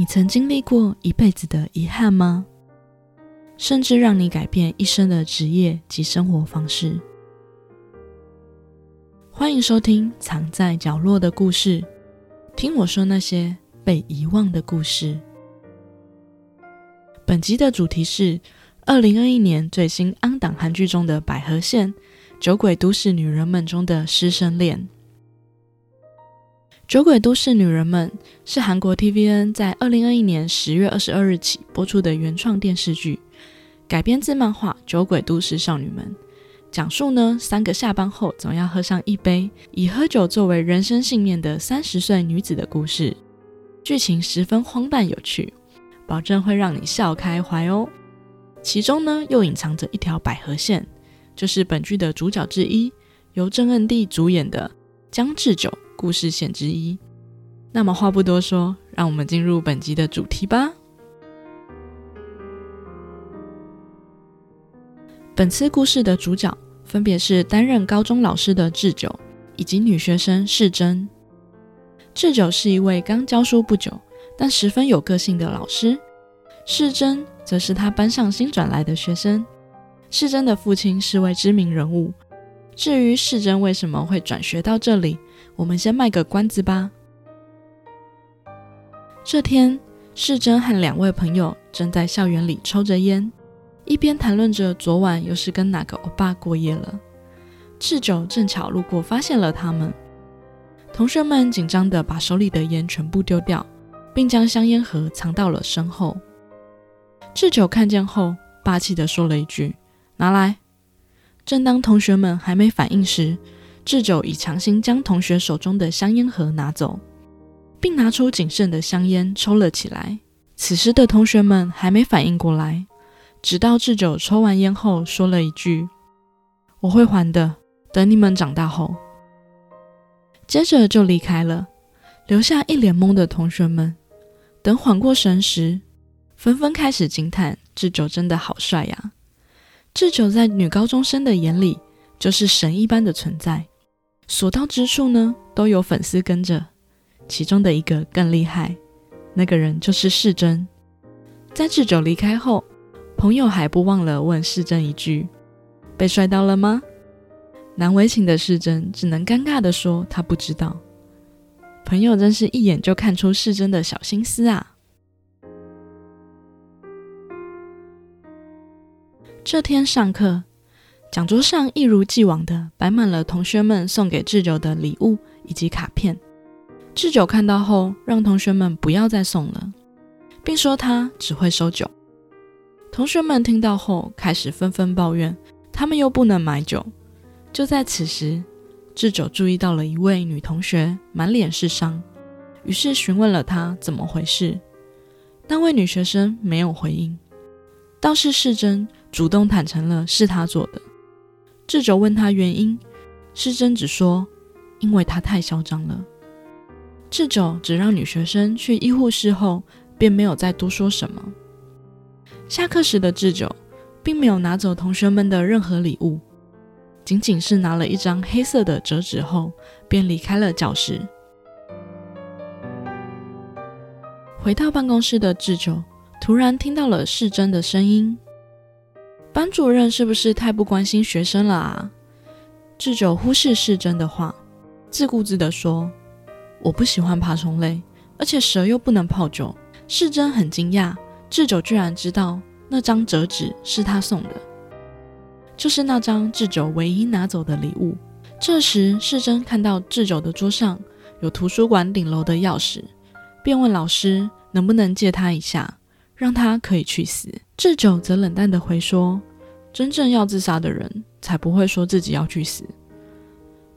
你曾经历过一辈子的遗憾吗？甚至让你改变一生的职业及生活方式？欢迎收听《藏在角落的故事》，听我说那些被遗忘的故事。本集的主题是二零二一年最新安档韩剧中的百合线《酒鬼都市女人们》中的师生恋。《酒鬼都市女人们》是韩国 TVN 在二零二一年十月二十二日起播出的原创电视剧，改编自漫画《酒鬼都市少女们》，讲述呢三个下班后总要喝上一杯，以喝酒作为人生信念的三十岁女子的故事。剧情十分荒诞有趣，保证会让你笑开怀哦。其中呢又隐藏着一条百合线，就是本剧的主角之一，由郑恩地主演的姜志久。故事线之一。那么话不多说，让我们进入本集的主题吧。本次故事的主角分别是担任高中老师的智久，以及女学生世珍。智久是一位刚教书不久，但十分有个性的老师。世珍则是他班上新转来的学生。世珍的父亲是位知名人物。至于世珍为什么会转学到这里？我们先卖个关子吧。这天，世珍和两位朋友正在校园里抽着烟，一边谈论着昨晚又是跟哪个欧巴过夜了。智久正巧路过，发现了他们。同学们紧张地把手里的烟全部丢掉，并将香烟盒藏到了身后。智久看见后，霸气地说了一句：“拿来。”正当同学们还没反应时，智久已强行将同学手中的香烟盒拿走，并拿出仅剩的香烟抽了起来。此时的同学们还没反应过来，直到智久抽完烟后说了一句：“我会还的，等你们长大后。”接着就离开了，留下一脸懵的同学们。等缓过神时，纷纷开始惊叹：“智久真的好帅呀！”智久在女高中生的眼里就是神一般的存在。所到之处呢，都有粉丝跟着。其中的一个更厉害，那个人就是世珍。在智久离开后，朋友还不忘了问世珍一句：“被帅到了吗？”难为情的世珍只能尴尬的说：“他不知道。”朋友真是一眼就看出世珍的小心思啊！这天上课。讲桌上一如既往的摆满了同学们送给智久的礼物以及卡片。智久看到后，让同学们不要再送了，并说他只会收酒。同学们听到后，开始纷纷抱怨，他们又不能买酒。就在此时，智久注意到了一位女同学满脸是伤，于是询问了她怎么回事。那位女学生没有回应，倒是世珍主动坦诚了是她做的。智久问他原因，世珍只说因为他太嚣张了。智久只让女学生去医护室后，便没有再多说什么。下课时的智久并没有拿走同学们的任何礼物，仅仅是拿了一张黑色的折纸后，便离开了教室。回到办公室的智久，突然听到了世珍的声音。班主任是不是太不关心学生了啊？智久忽视世珍的话，自顾自地说：“我不喜欢爬虫类，而且蛇又不能泡酒。”世珍很惊讶，智久居然知道那张折纸是他送的，就是那张智久唯一拿走的礼物。这时，世珍看到智久的桌上有图书馆顶楼的钥匙，便问老师能不能借他一下。让他可以去死。智久则冷淡地回说：“真正要自杀的人才不会说自己要去死。”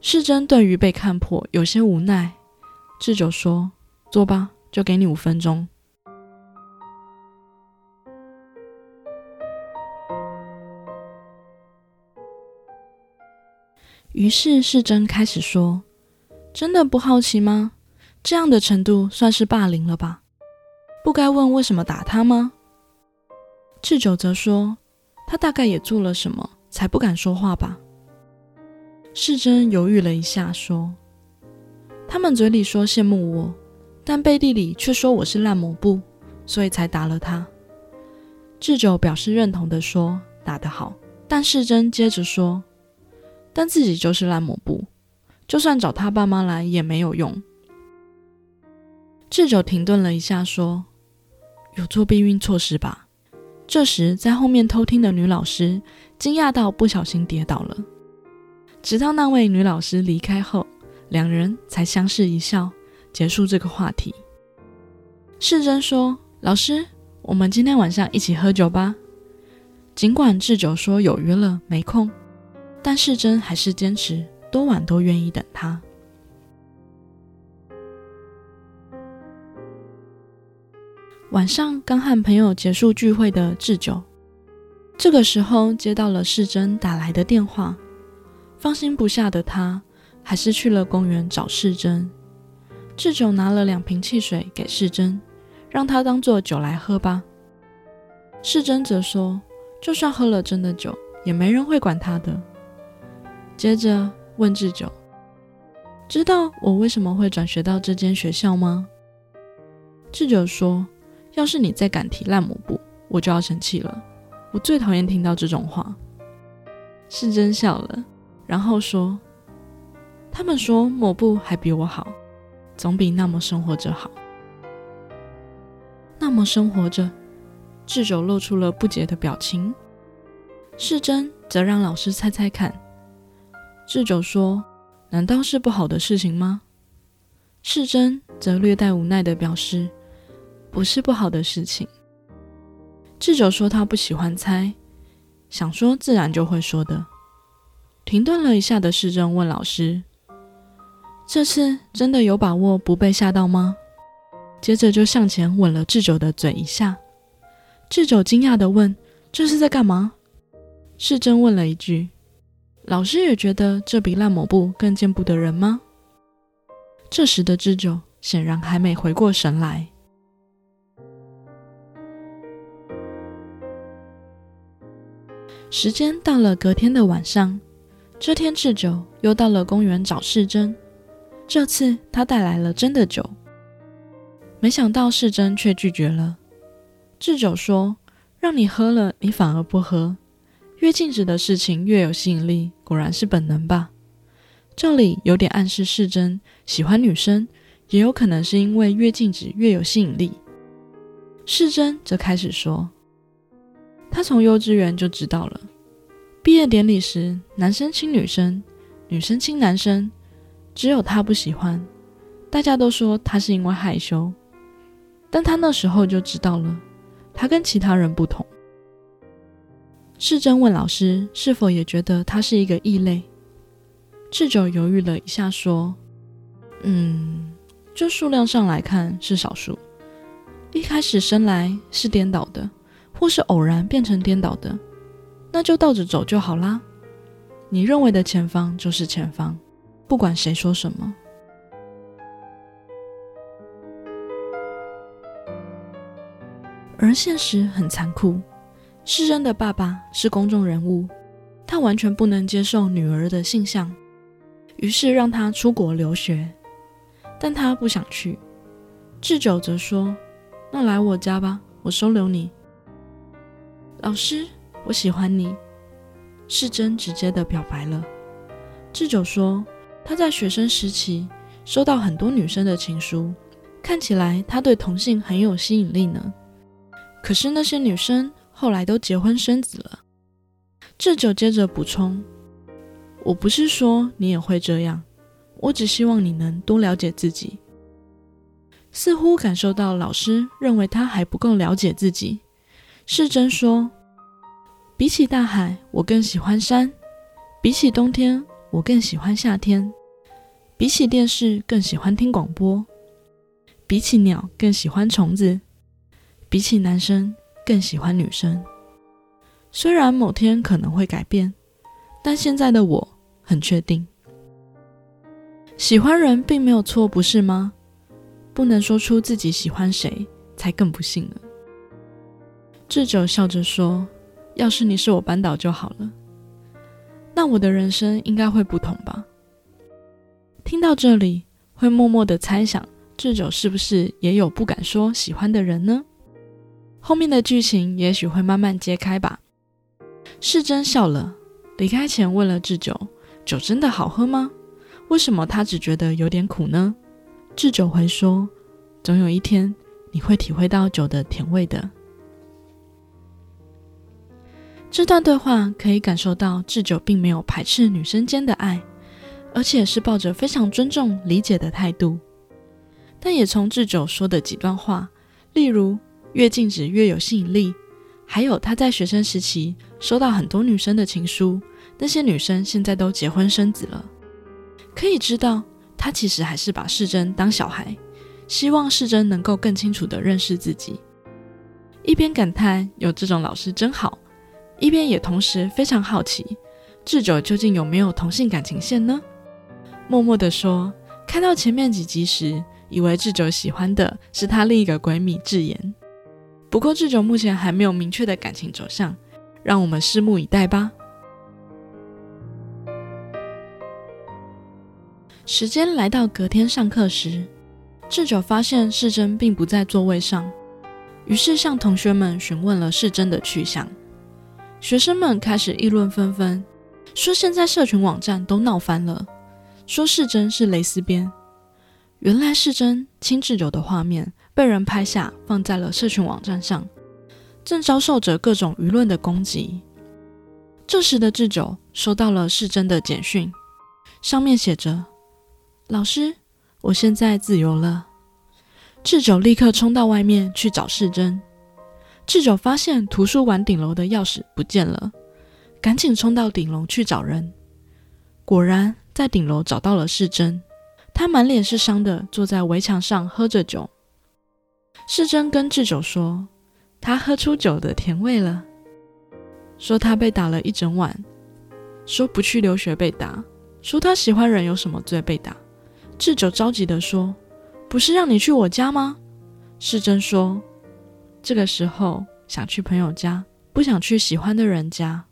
世珍对于被看破有些无奈。智久说：“坐吧，就给你五分钟。”于是世珍开始说：“真的不好奇吗？这样的程度算是霸凌了吧？”不该问为什么打他吗？智久则说：“他大概也做了什么，才不敢说话吧。”世珍犹豫了一下，说：“他们嘴里说羡慕我，但背地里却说我是烂抹布，所以才打了他。智久表示认同的说：“打得好。”但世珍接着说：“但自己就是烂抹布，就算找他爸妈来也没有用。”智久停顿了一下，说：“有做避孕措施吧？”这时，在后面偷听的女老师惊讶到不小心跌倒了。直到那位女老师离开后，两人才相视一笑，结束这个话题。世珍说：“老师，我们今天晚上一起喝酒吧。”尽管智久说有约了没空，但世珍还是坚持多晚都愿意等他。晚上刚和朋友结束聚会的智久，这个时候接到了世珍打来的电话。放心不下的他，还是去了公园找世珍。智久拿了两瓶汽水给世珍，让他当做酒来喝吧。世珍则说：“就算喝了真的酒，也没人会管他的。”接着问智久：“知道我为什么会转学到这间学校吗？”智久说。要是你再敢提烂抹布，我就要生气了。我最讨厌听到这种话。世珍笑了，然后说：“他们说抹布还比我好，总比那么生活着好。那么生活着。”智久露出了不解的表情。世珍则让老师猜猜看。智久说：“难道是不好的事情吗？”世珍则略带无奈的表示。不是不好的事情。智久说他不喜欢猜，想说自然就会说的。停顿了一下的世珍问老师：“这次真的有把握不被吓到吗？”接着就向前吻了智久的嘴一下。智久惊讶的问：“这是在干嘛？”世珍问了一句：“老师也觉得这比烂抹布更见不得人吗？”这时的智久显然还没回过神来。时间到了隔天的晚上，这天智久又到了公园找世珍。这次他带来了真的酒，没想到世珍却拒绝了。智久说：“让你喝了，你反而不喝。越禁止的事情越有吸引力，果然是本能吧？”这里有点暗示世珍喜欢女生，也有可能是因为越禁止越有吸引力。世珍则开始说。他从幼稚园就知道了，毕业典礼时，男生亲女生，女生亲男生，只有他不喜欢。大家都说他是因为害羞，但他那时候就知道了，他跟其他人不同。世珍问老师是否也觉得他是一个异类，智久犹豫了一下说：“嗯，就数量上来看是少数，一开始生来是颠倒的。”或是偶然变成颠倒的，那就倒着走就好啦。你认为的前方就是前方，不管谁说什么。而现实很残酷，世珍的爸爸是公众人物，他完全不能接受女儿的性向，于是让她出国留学，但她不想去。智久则说：“那来我家吧，我收留你。”老师，我喜欢你。世珍直接的表白了。智久说，他在学生时期收到很多女生的情书，看起来他对同性很有吸引力呢。可是那些女生后来都结婚生子了。智久接着补充：“我不是说你也会这样，我只希望你能多了解自己。”似乎感受到老师认为他还不够了解自己。世珍说：“比起大海，我更喜欢山；比起冬天，我更喜欢夏天；比起电视，更喜欢听广播；比起鸟，更喜欢虫子；比起男生，更喜欢女生。虽然某天可能会改变，但现在的我很确定，喜欢人并没有错，不是吗？不能说出自己喜欢谁，才更不幸了。”智久笑着说：“要是你是我班导就好了，那我的人生应该会不同吧？”听到这里，会默默的猜想智久是不是也有不敢说喜欢的人呢？后面的剧情也许会慢慢揭开吧。世珍笑了，离开前问了智久：“酒真的好喝吗？为什么他只觉得有点苦呢？”智久回说：“总有一天你会体会到酒的甜味的。”这段对话可以感受到智久并没有排斥女生间的爱，而且是抱着非常尊重、理解的态度。但也从智久说的几段话，例如。越禁止越有吸引力。还有他在学生时期收到很多女生的情书，那些女生现在都结婚生子了。可以知道，他其实还是把世珍当小孩，希望世珍能够更清楚地认识自己。一边感叹有这种老师真好，一边也同时非常好奇智久究竟有没有同性感情线呢？默默地说，看到前面几集时，以为智久喜欢的是他另一个闺蜜智妍。不过，智久目前还没有明确的感情走向，让我们拭目以待吧。时间来到隔天上课时，智久发现世珍并不在座位上，于是向同学们询问了世珍的去向。学生们开始议论纷纷，说现在社群网站都闹翻了，说世珍是蕾丝边。原来世珍亲智久的画面。被人拍下，放在了社群网站上，正遭受着各种舆论的攻击。这时的智久收到了世珍的简讯，上面写着：“老师，我现在自由了。”智久立刻冲到外面去找世珍。智久发现图书馆顶楼的钥匙不见了，赶紧冲到顶楼去找人。果然在顶楼找到了世珍，他满脸是伤的坐在围墙上喝着酒。世珍跟智久说：“他喝出酒的甜味了。”说他被打了一整晚，说不去留学被打，说他喜欢人有什么罪被打。智久着急的说：“不是让你去我家吗？”世珍说：“这个时候想去朋友家，不想去喜欢的人家。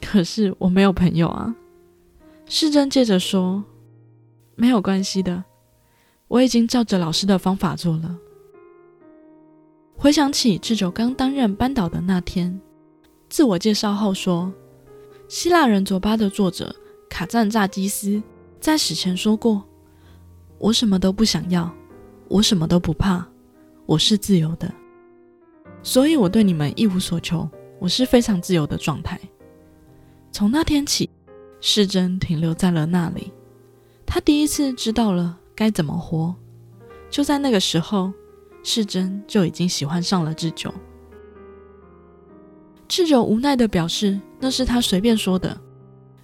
可是我没有朋友啊。”世珍接着说：“没有关系的，我已经照着老师的方法做了。”回想起智久刚担任班导的那天，自我介绍后说：“希腊人佐巴的作者卡赞扎基斯在死前说过，我什么都不想要，我什么都不怕，我是自由的。所以我对你们一无所求，我是非常自由的状态。”从那天起，世珍停留在了那里，他第一次知道了该怎么活。就在那个时候。世珍就已经喜欢上了智久，智久无奈的表示那是他随便说的，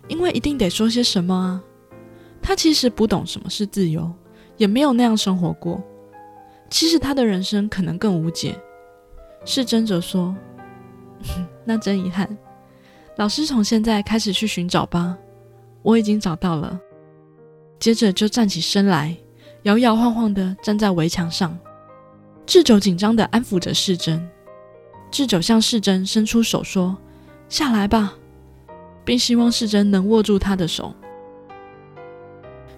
因为一定得说些什么啊。他其实不懂什么是自由，也没有那样生活过。其实他的人生可能更无解。世珍则说：“ 那真遗憾，老师从现在开始去寻找吧，我已经找到了。”接着就站起身来，摇摇晃晃的站在围墙上。智久紧张地安抚着世珍，智久向世珍伸出手说：“下来吧。”并希望世珍能握住他的手。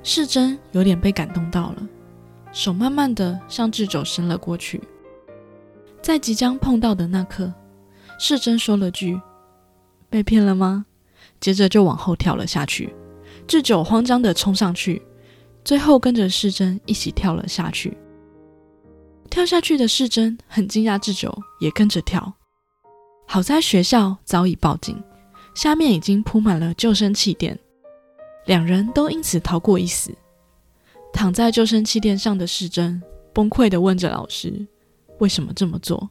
世珍有点被感动到了，手慢慢地向智久伸了过去。在即将碰到的那刻，世珍说了句：“被骗了吗？”接着就往后跳了下去。智久慌张地冲上去，最后跟着世珍一起跳了下去。跳下去的世珍很惊讶，智久也跟着跳。好在学校早已报警，下面已经铺满了救生气垫，两人都因此逃过一死。躺在救生气垫上的世珍崩溃地问着老师：“为什么这么做？”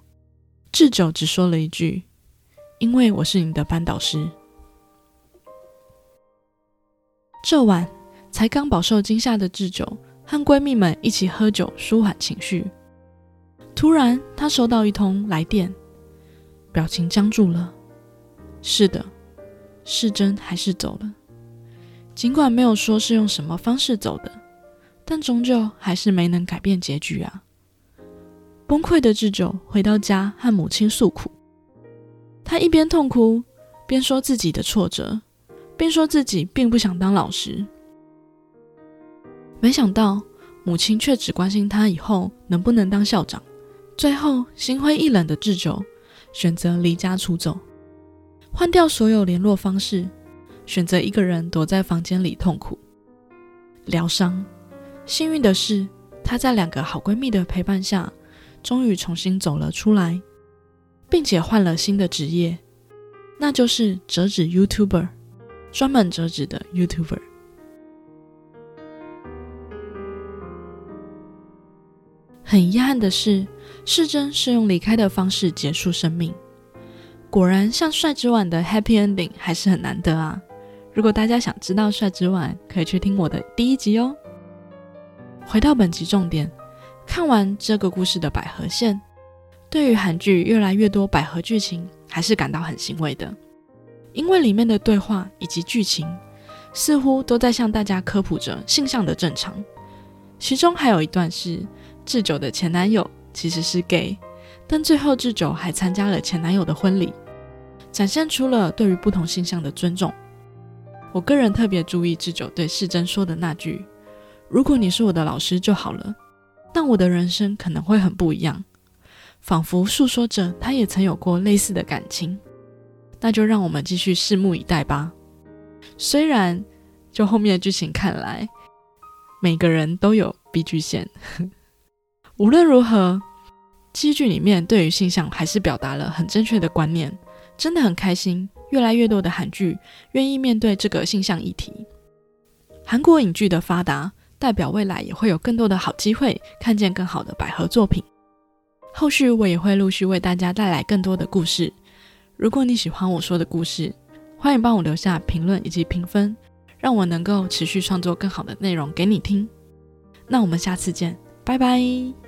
智久只说了一句：“因为我是你的班导师。”这晚才刚饱受惊吓的智久和闺蜜们一起喝酒，舒缓情绪。突然，他收到一通来电，表情僵住了。是的，是真还是走了。尽管没有说是用什么方式走的，但终究还是没能改变结局啊！崩溃的智久回到家和母亲诉苦，他一边痛哭，边说自己的挫折，并说自己并不想当老师。没想到母亲却只关心他以后能不能当校长。最后，心灰意冷的智久选择离家出走，换掉所有联络方式，选择一个人躲在房间里痛苦疗伤。幸运的是，她在两个好闺蜜的陪伴下，终于重新走了出来，并且换了新的职业，那就是折纸 YouTuber，专门折纸的 YouTuber。很遗憾的是，世珍是用离开的方式结束生命。果然，像帅之晚的 Happy Ending 还是很难得啊！如果大家想知道帅之晚，可以去听我的第一集哦。回到本集重点，看完这个故事的百合线，对于韩剧越来越多百合剧情，还是感到很欣慰的。因为里面的对话以及剧情，似乎都在向大家科普着性向的正常。其中还有一段是智久的前男友其实是 gay，但最后智久还参加了前男友的婚礼，展现出了对于不同性向的尊重。我个人特别注意智久对世珍说的那句。如果你是我的老师就好了，但我的人生可能会很不一样，仿佛诉说着他也曾有过类似的感情。那就让我们继续拭目以待吧。虽然就后面的剧情看来，每个人都有 B 剧线。无论如何，剧剧里面对于性向还是表达了很正确的观念，真的很开心。越来越多的韩剧愿意面对这个性向议题。韩国影剧的发达。代表未来也会有更多的好机会，看见更好的百合作品。后续我也会陆续为大家带来更多的故事。如果你喜欢我说的故事，欢迎帮我留下评论以及评分，让我能够持续创作更好的内容给你听。那我们下次见，拜拜。